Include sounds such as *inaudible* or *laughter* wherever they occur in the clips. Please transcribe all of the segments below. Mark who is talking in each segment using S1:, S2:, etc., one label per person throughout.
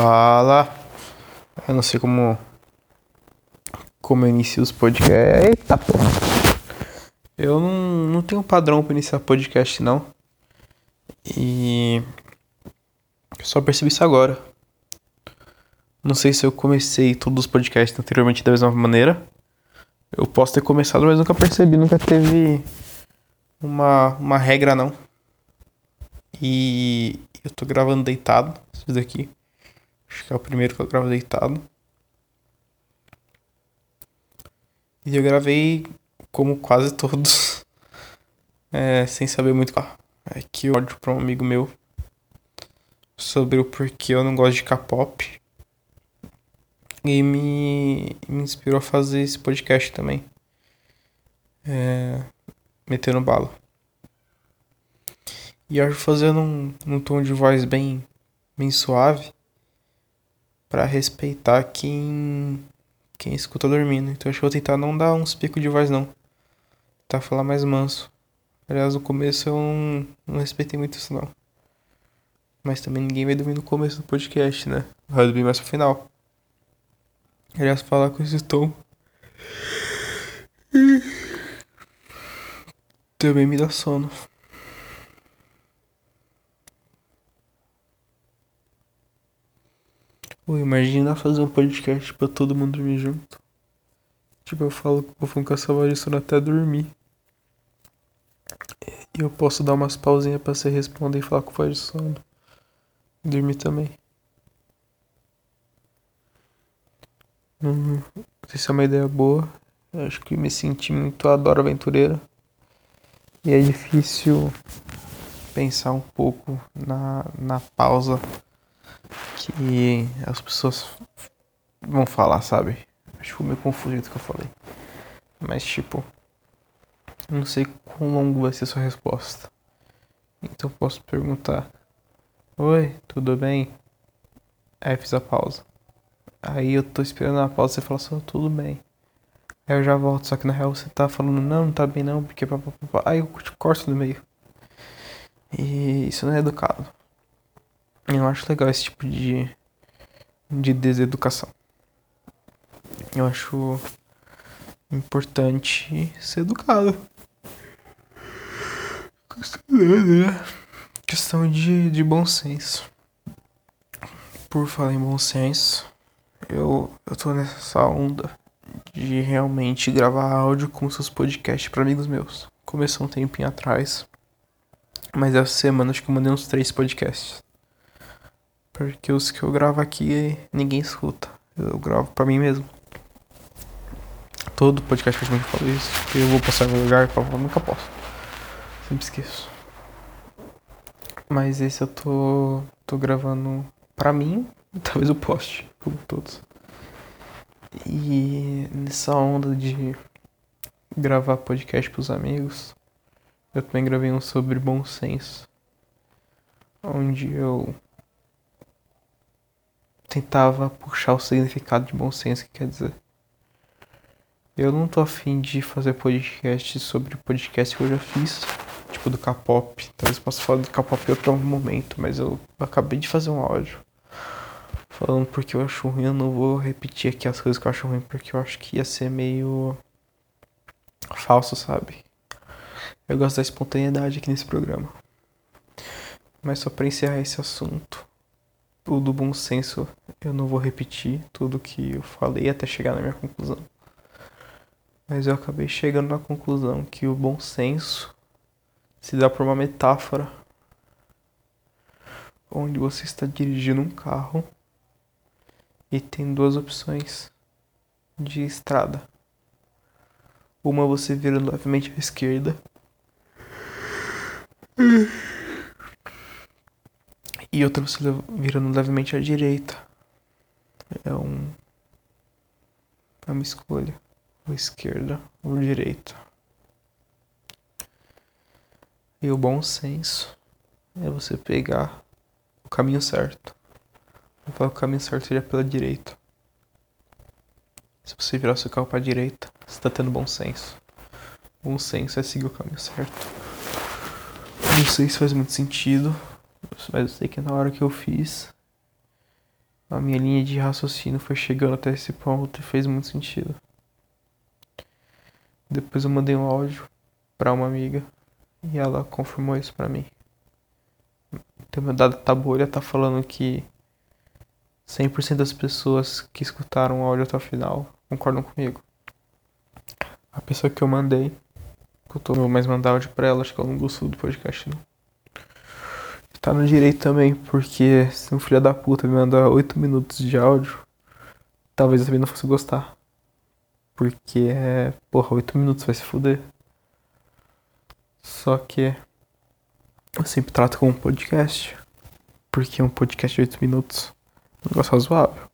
S1: Fala. Eu não sei como. Como eu inicio os podcasts. Eita porra. Eu não, não tenho padrão pra iniciar podcast, não. E. Eu só percebi isso agora. Não sei se eu comecei todos os podcasts anteriormente da mesma maneira. Eu posso ter começado, mas nunca percebi, nunca teve uma, uma regra, não. E eu tô gravando deitado, isso daqui. Acho que é o primeiro que eu gravo deitado. E eu gravei como quase todos. *laughs* É, sem saber muito. Ah, é que ódio pra um amigo meu. Sobre o porquê eu não gosto de K-pop. E me, me inspirou a fazer esse podcast também. É, metendo bala. E acho fazendo um, um tom de voz bem, bem suave para respeitar quem quem escuta dormindo. Então acho que vou tentar não dar uns picos de voz não. Tentar falar mais manso. Aliás, no começo eu não, não respeitei muito isso não. Mas também ninguém vai dormir no começo do podcast, né? Vai dormir mais pro final. Aliás, falar com esse tom. Também me dá sono. Pô, imagina fazer um podcast pra todo mundo dormir junto. Tipo, eu falo com o Funka Savarissona até dormir. E eu posso dar umas pausinhas pra você responder e falar com o voz de sono. Dormir também. Hum, não sei se é uma ideia boa. Eu acho que me senti muito adoro aventureira. E é difícil pensar um pouco na, na pausa que as pessoas vão falar, sabe? Acho que ficou meio confuso do que eu falei. Mas tipo, não sei quão longo vai ser sua resposta. Então posso perguntar: Oi, tudo bem? Aí fiz a pausa. Aí eu tô esperando a pausa você fala só tudo bem. Aí eu já volto, só que na real você tá falando não, não tá bem não, porque papapá. Aí eu te corto no meio. E isso não é educado. Eu acho legal esse tipo de, de deseducação. Eu acho importante ser educado. Questão de, de bom senso. Por falar em bom senso, eu, eu tô nessa onda de realmente gravar áudio como seus podcasts para amigos meus. Começou um tempinho atrás, mas essa semana acho que eu mandei uns três podcasts. Porque os que eu gravo aqui ninguém escuta. Eu gravo pra mim mesmo. Todo podcast que eu falo isso. Eu vou passar algum lugar e falo, nunca posso. Sempre esqueço. Mas esse eu tô, tô gravando pra mim. *laughs* Talvez eu poste, como todos. E nessa onda de gravar podcast pros amigos, eu também gravei um sobre bom senso. Onde eu tentava puxar o significado de bom senso que quer dizer. Eu não tô afim de fazer podcast sobre podcast que eu já fiz, tipo do K-pop. Talvez eu possa falar do K-pop em outro momento, mas eu acabei de fazer um áudio falando porque eu acho ruim. Eu não vou repetir aqui as coisas que eu acho ruim, porque eu acho que ia ser meio falso, sabe? Eu gosto da espontaneidade aqui nesse programa. Mas só pra encerrar esse assunto do bom senso, eu não vou repetir tudo que eu falei até chegar na minha conclusão. Mas eu acabei chegando na conclusão que o bom senso se dá por uma metáfora onde você está dirigindo um carro e tem duas opções de estrada. Uma você vira levemente à esquerda e outra você virando levemente à direita. É um. É uma escolha. Ou esquerda ou direita. E o bom senso é você pegar o caminho certo. Que o caminho certo seria pela direita. Se você virar seu carro para a direita, você está tendo bom senso. Bom senso é seguir o caminho certo. Não sei se faz muito sentido, mas eu sei que na hora que eu fiz, a minha linha de raciocínio foi chegando até esse ponto e fez muito sentido. Depois eu mandei um áudio para uma amiga e ela confirmou isso para mim. Então meu dado tabuolha tá falando que 100% das pessoas que escutaram o áudio até o final concordam comigo. A pessoa que eu mandei, eu vou mais mandar áudio pra ela, acho que ela não gostou do podcast não. Tá no direito também, porque se um filho da puta me mandar 8 minutos de áudio, talvez eu também não fosse gostar. Porque é. Porra, 8 minutos vai se fuder. Só que eu sempre trato como um podcast. Porque é um podcast de 8 minutos. Um negócio razoável.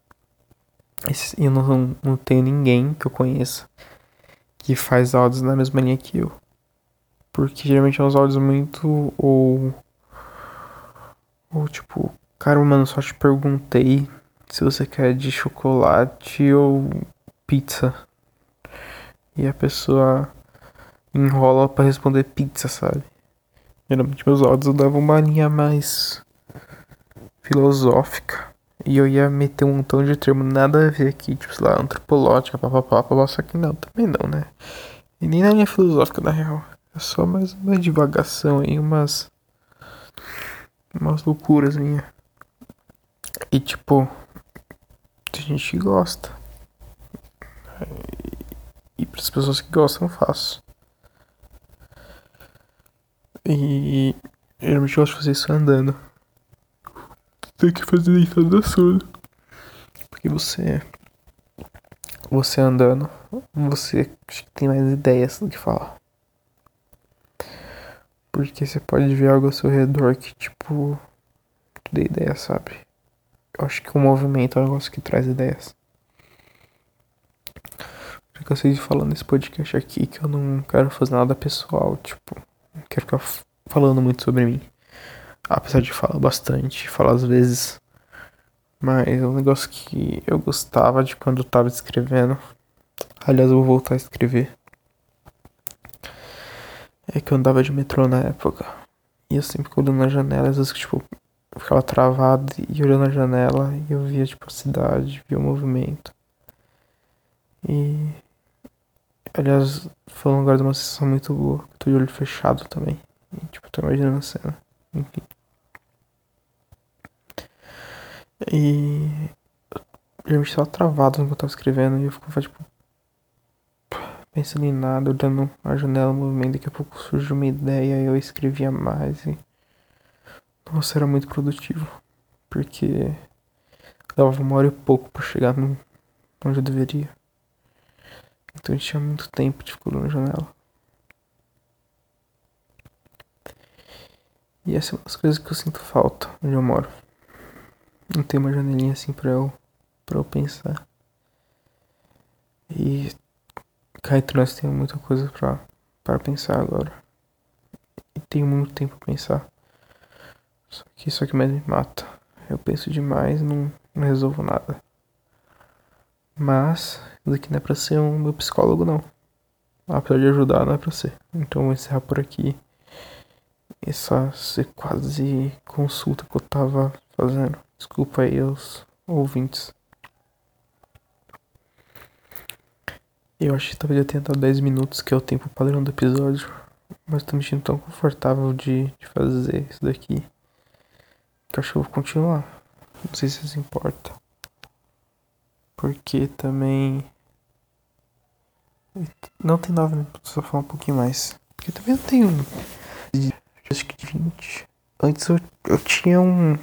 S1: E eu não, não tenho ninguém que eu conheça que faz áudios na mesma linha que eu. Porque geralmente é uns áudios muito. Ou. Ou tipo, cara, mano, só te perguntei se você quer de chocolate ou pizza. E a pessoa enrola para responder pizza, sabe? Geralmente meus áudios davam uma linha mais filosófica. E eu ia meter um montão de termo nada a ver aqui, tipo, sei lá, antropológica, papapá, papapá, só que não, também não, né? E nem na linha filosófica, na real. É só mais uma divagação aí, umas. Umas loucuras minha. E tipo, tem gente gosta. E para as pessoas que gostam, eu faço. E geralmente eu gosto de fazer isso andando. Tem que fazer deitado da sono. Porque você. Você andando, você tem mais ideias do que falar. Porque você pode ver algo ao seu redor que, tipo, te dê ideia, sabe? Eu acho que o movimento é um negócio que traz ideias. Já cansei de falar nesse podcast aqui que eu não quero fazer nada pessoal, tipo, não quero ficar falando muito sobre mim. Apesar de falar bastante, falar às vezes. Mas é um negócio que eu gostava de quando eu tava escrevendo. Aliás, eu vou voltar a escrever. É que eu andava de metrô na época. E eu sempre olhando na janela, às vezes, tipo, eu ficava travado e olhando na janela e eu via, tipo, a cidade, via o movimento. E Aliás, falando agora de uma sensação muito boa. Tô de olho fechado também. E, tipo, tô imaginando a cena. Enfim. E. Geralmente tava travado no que eu tava escrevendo. E eu ficava, tipo. Pensando em nada, olhando a janela, o movimento. Daqui a pouco surgiu uma ideia. E eu escrevia mais. E. Nossa, era muito produtivo. Porque. Dava uma hora e pouco pra chegar no... onde eu deveria. Então gente tinha muito tempo de ficar na janela. E essa é uma das coisas que eu sinto falta onde eu moro. Não tem uma janelinha assim pra eu, pra eu pensar. E entre nós tem muita coisa pra, pra pensar agora. E tenho muito tempo pra pensar. Só que isso aqui mais me mata. Eu penso demais e não, não resolvo nada. Mas isso aqui não é pra ser um meu psicólogo, não. Apesar de ajudar, não é pra ser. Então vou encerrar por aqui. Essa quase consulta que eu tava fazendo. Desculpa aí os ouvintes. Eu acho que talvez eu tenha dado 10 minutos, que é o tempo padrão do episódio. Mas tô me sentindo tão confortável de, de fazer isso daqui. Que eu acho que eu vou continuar. Não sei se isso importa. Porque também. Não tem 9 minutos, só falar um pouquinho mais. Porque também eu tenho. Acho que 20. Antes eu, eu tinha um.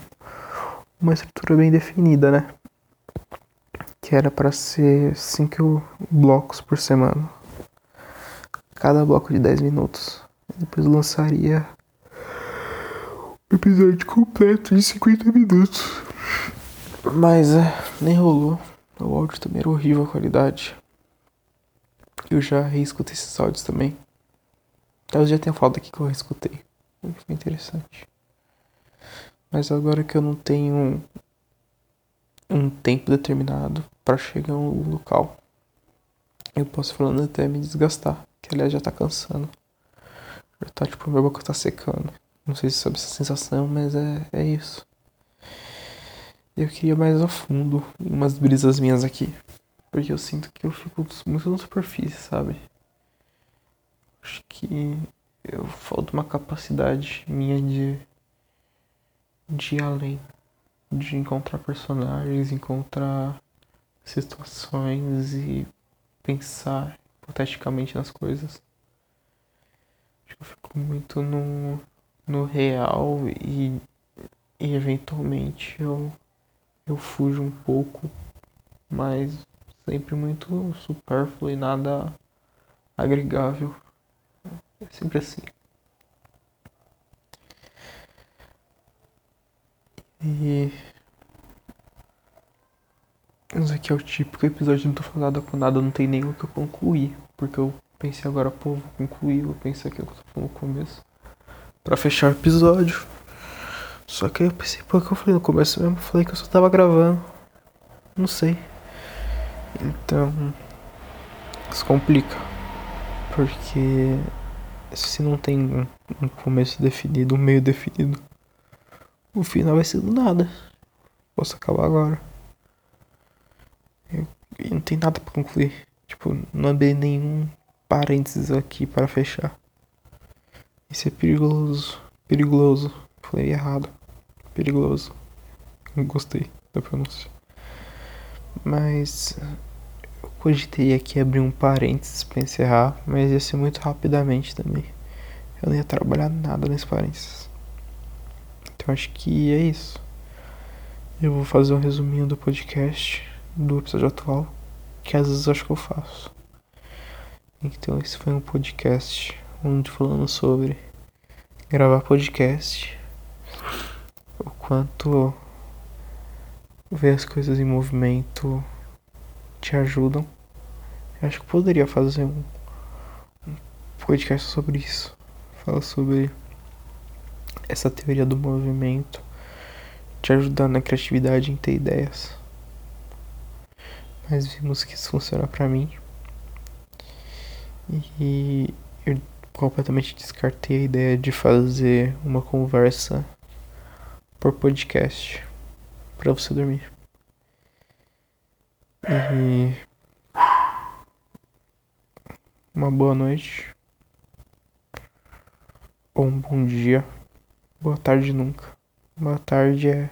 S1: Uma estrutura bem definida, né? Que era para ser 5 blocos por semana. Cada bloco de 10 minutos. Depois lançaria o episódio completo de 50 minutos. Mas é, nem rolou. O áudio também era horrível a qualidade. Eu já reescutei esses áudios também. Talvez já tenha falado aqui que eu reescutei. Foi interessante. Mas agora que eu não tenho um tempo determinado para chegar no local, eu posso falando até me desgastar. Que aliás já tá cansando. Já tá tipo, minha boca tá secando. Não sei se sabe essa sensação, mas é, é isso. Eu queria mais a fundo umas brisas minhas aqui. Porque eu sinto que eu fico muito na superfície, sabe? Acho que eu falta uma capacidade minha de, de ir além. De encontrar personagens, encontrar situações e pensar hipoteticamente nas coisas. Acho que eu fico muito no, no real e, e eventualmente eu, eu fujo um pouco, mas sempre muito supérfluo e nada agregável. É sempre assim. E. Esse aqui é o típico episódio não tô falando com nada, não tem nem o que eu concluir. Porque eu pensei agora, pô, vou concluir, eu pensei aquilo que eu tô falando no começo. Pra fechar o episódio. Só que eu pensei, pô, que eu falei no começo mesmo, eu falei que eu só tava gravando. Não sei. Então. Isso complica. Porque se não tem um começo definido, um meio definido, o final vai ser do nada. Posso acabar agora. E não tem nada para concluir. Tipo, não abri nenhum parênteses aqui para fechar. Isso é perigoso. Perigoso. Falei errado. Perigoso. Gostei da pronúncia. Mas eu cogitei aqui abrir um parênteses para encerrar, mas ia ser muito rapidamente também. Eu não ia trabalhar nada nesse parênteses. Então acho que é isso. Eu vou fazer um resuminho do podcast do episódio atual, que às vezes acho que eu faço. Então esse foi um podcast onde falando sobre gravar podcast, o quanto ver as coisas em movimento te ajudam. Eu acho que poderia fazer um, um podcast sobre isso. Fala sobre essa teoria do movimento te ajudar na criatividade em ter ideias mas vimos que isso funciona para mim. E eu completamente descartei a ideia de fazer uma conversa por podcast para você dormir. E uma boa noite ou um bom dia. Boa tarde nunca. Boa tarde é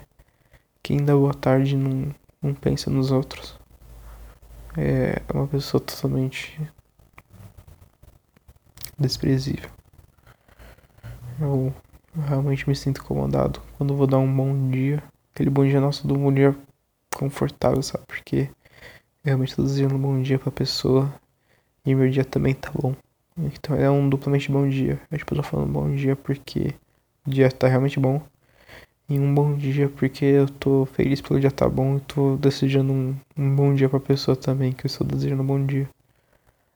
S1: quem dá boa tarde não, não pensa nos outros é uma pessoa totalmente desprezível. Eu, realmente me sinto incomodado quando vou dar um bom dia. Aquele bom dia nosso do bom dia confortável, sabe? Porque eu realmente tô desejando um bom dia pra pessoa e meu dia também tá bom. Então é um duplamente bom dia. Eu tipo, tô falando bom dia porque dia tá realmente bom em um bom dia, porque eu tô feliz pelo dia tá bom e tô desejando um, um bom dia pra pessoa também, que eu estou desejando um bom dia.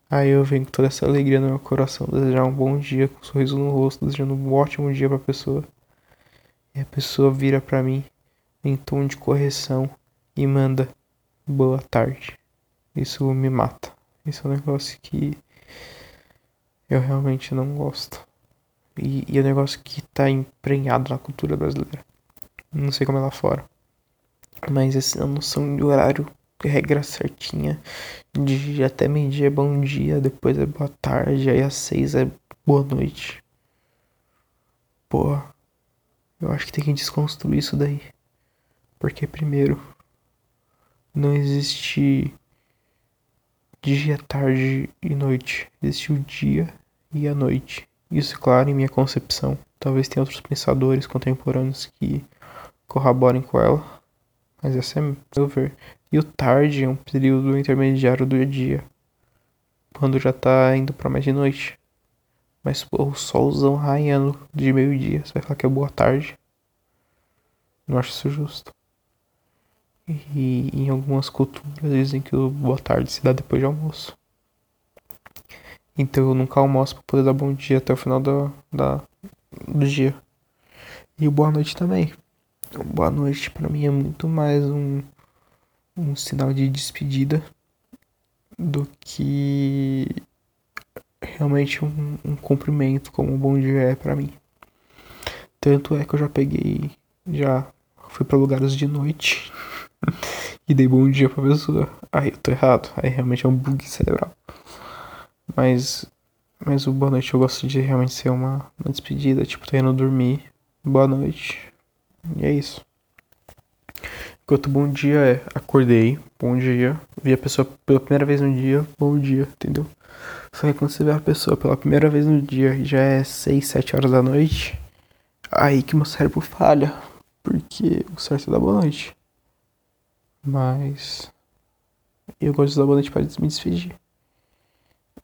S1: Aí eu venho com toda essa alegria no meu coração, desejar um bom dia, com um sorriso no rosto, desejando um ótimo dia pra pessoa. E a pessoa vira pra mim em tom de correção e manda boa tarde. Isso me mata. Isso é um negócio que eu realmente não gosto. E, e é um negócio que tá emprenhado na cultura brasileira. Não sei como é lá fora. Mas essa noção de horário, regra certinha. De até meio-dia é bom dia, depois é boa tarde, aí às seis é boa noite. Pô, eu acho que tem que desconstruir isso daí. Porque, primeiro, não existe dia, tarde e noite. Existe o dia e a noite. Isso, claro, em minha concepção. Talvez tenha outros pensadores contemporâneos que corroborem com ela, mas essa é meu ver. E o tarde é um período intermediário do dia, quando já tá indo pra mais de noite. Mas pô, o solzão raiando de meio-dia, você vai falar que é boa tarde. Não acho isso justo. E em algumas culturas dizem que o boa tarde se dá depois de almoço. Então eu nunca almoço pra poder dar bom dia até o final do, da, do dia. E boa noite também boa noite para mim é muito mais um, um sinal de despedida do que realmente um, um cumprimento como um bom dia é para mim. Tanto é que eu já peguei, já fui para lugares de noite *laughs* e dei bom dia pra pessoa. Aí eu tô errado. Aí realmente é um bug cerebral. Mas. Mas o boa noite eu gosto de realmente ser uma, uma despedida. Tipo, tô indo dormir. Boa noite. E é isso. Enquanto bom dia é acordei, bom dia. Vi a pessoa pela primeira vez no dia, bom dia, entendeu? Só que quando você vê a pessoa pela primeira vez no dia e já é 6, 7 horas da noite, aí que meu cérebro falha. Porque o certo é dar boa noite. Mas eu gosto de dar boa noite para me despedir.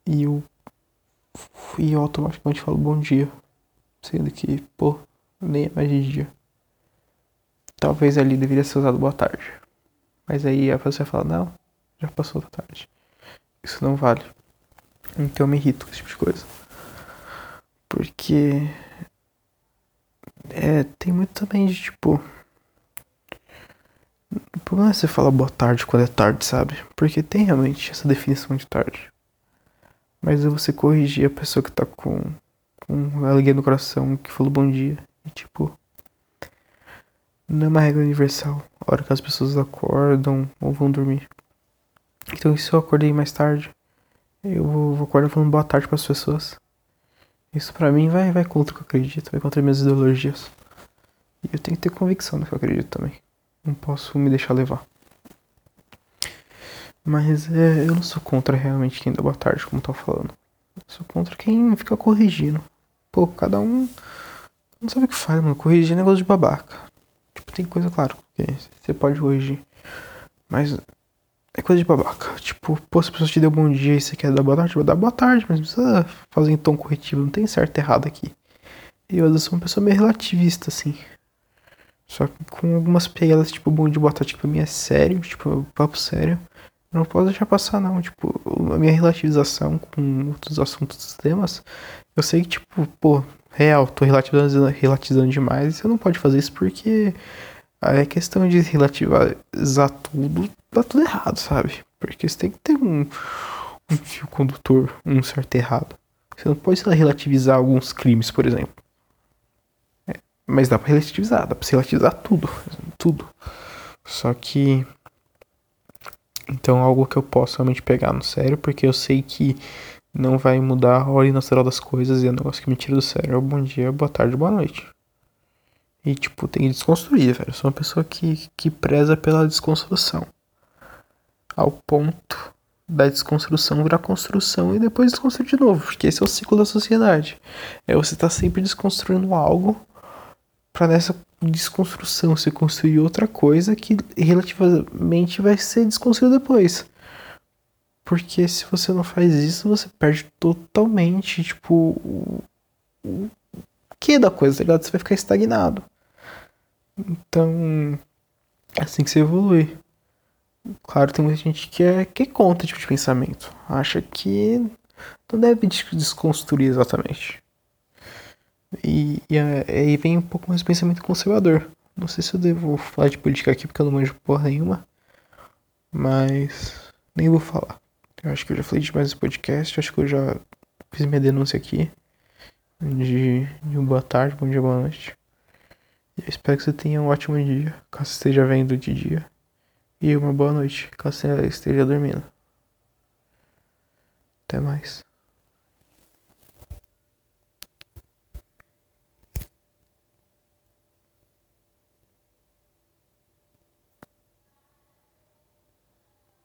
S1: E eu, e automaticamente falo bom dia. Sendo que, pô, nem é mais de dia. Talvez ali deveria ser usado boa tarde. Mas aí a pessoa fala, não, já passou da tarde. Isso não vale. Então eu me irrito com esse tipo de coisa. Porque. É, tem muito também de tipo o problema é você falar boa tarde quando é tarde, sabe? Porque tem realmente essa definição de tarde. Mas você corrigir a pessoa que tá com, com alegria no coração, que falou bom dia. E tipo. Não é uma regra universal. A hora que as pessoas acordam ou vão dormir. Então, se eu acordei mais tarde, eu vou, acordar falando boa tarde para as pessoas. Isso pra mim vai, vai contra o que eu acredito, vai contra minhas ideologias. E eu tenho que ter convicção no que eu acredito também. Não posso me deixar levar. Mas é, eu não sou contra realmente quem dá boa tarde, como tô falando. Eu sou contra quem fica corrigindo. Pô, cada um não sabe o que faz, mano. Corrigir é negócio de babaca. Tipo, tem coisa, claro, que você pode corrigir. Mas é coisa de babaca. Tipo, pô, se a pessoa te deu bom dia e você quer dar boa tarde, vai dar boa tarde, mas não precisa fazer em tom corretivo. Não tem certo e errado aqui. Eu, sou uma pessoa meio relativista, assim. Só que com algumas pegadas, tipo, bom de botar, tipo, a minha é sério, tipo, papo sério. Não posso deixar passar, não. Tipo, a minha relativização com outros assuntos, temas. Eu sei que, tipo, pô, real, tô relativizando, relativizando demais. E você não pode fazer isso porque é questão de relativizar tudo, tá tudo errado, sabe? Porque você tem que ter um, um fio condutor, um certo errado. Você não pode relativizar alguns crimes, por exemplo. Mas dá pra relativizar, dá pra relativizar tudo. Tudo. Só que. Então, algo que eu posso realmente pegar no sério, porque eu sei que não vai mudar a ordem natural das coisas e é um negócio que me tira do sério. Bom dia, boa tarde, boa noite. E, tipo, tem que desconstruir, velho. Eu sou uma pessoa que, que preza pela desconstrução. Ao ponto da desconstrução virar construção e depois desconstruir de novo. Porque esse é o ciclo da sociedade. É você tá sempre desconstruindo algo para nessa desconstrução se construir outra coisa que relativamente vai ser desconstruída depois. Porque se você não faz isso, você perde totalmente, tipo, o, o que da coisa, tá ligado? Você vai ficar estagnado. Então, é assim que você evolui. Claro, tem muita gente que é, que é contra tipo de pensamento. Acha que não deve desconstruir exatamente. E, e aí vem um pouco mais de pensamento conservador. Não sei se eu devo falar de política aqui porque eu não manjo porra nenhuma. Mas nem vou falar. Eu acho que eu já falei demais nesse podcast. Acho que eu já fiz minha denúncia aqui. De, de boa tarde, bom dia, boa noite. Eu espero que você tenha um ótimo dia, caso esteja vendo de dia. E uma boa noite, caso você esteja dormindo. Até mais.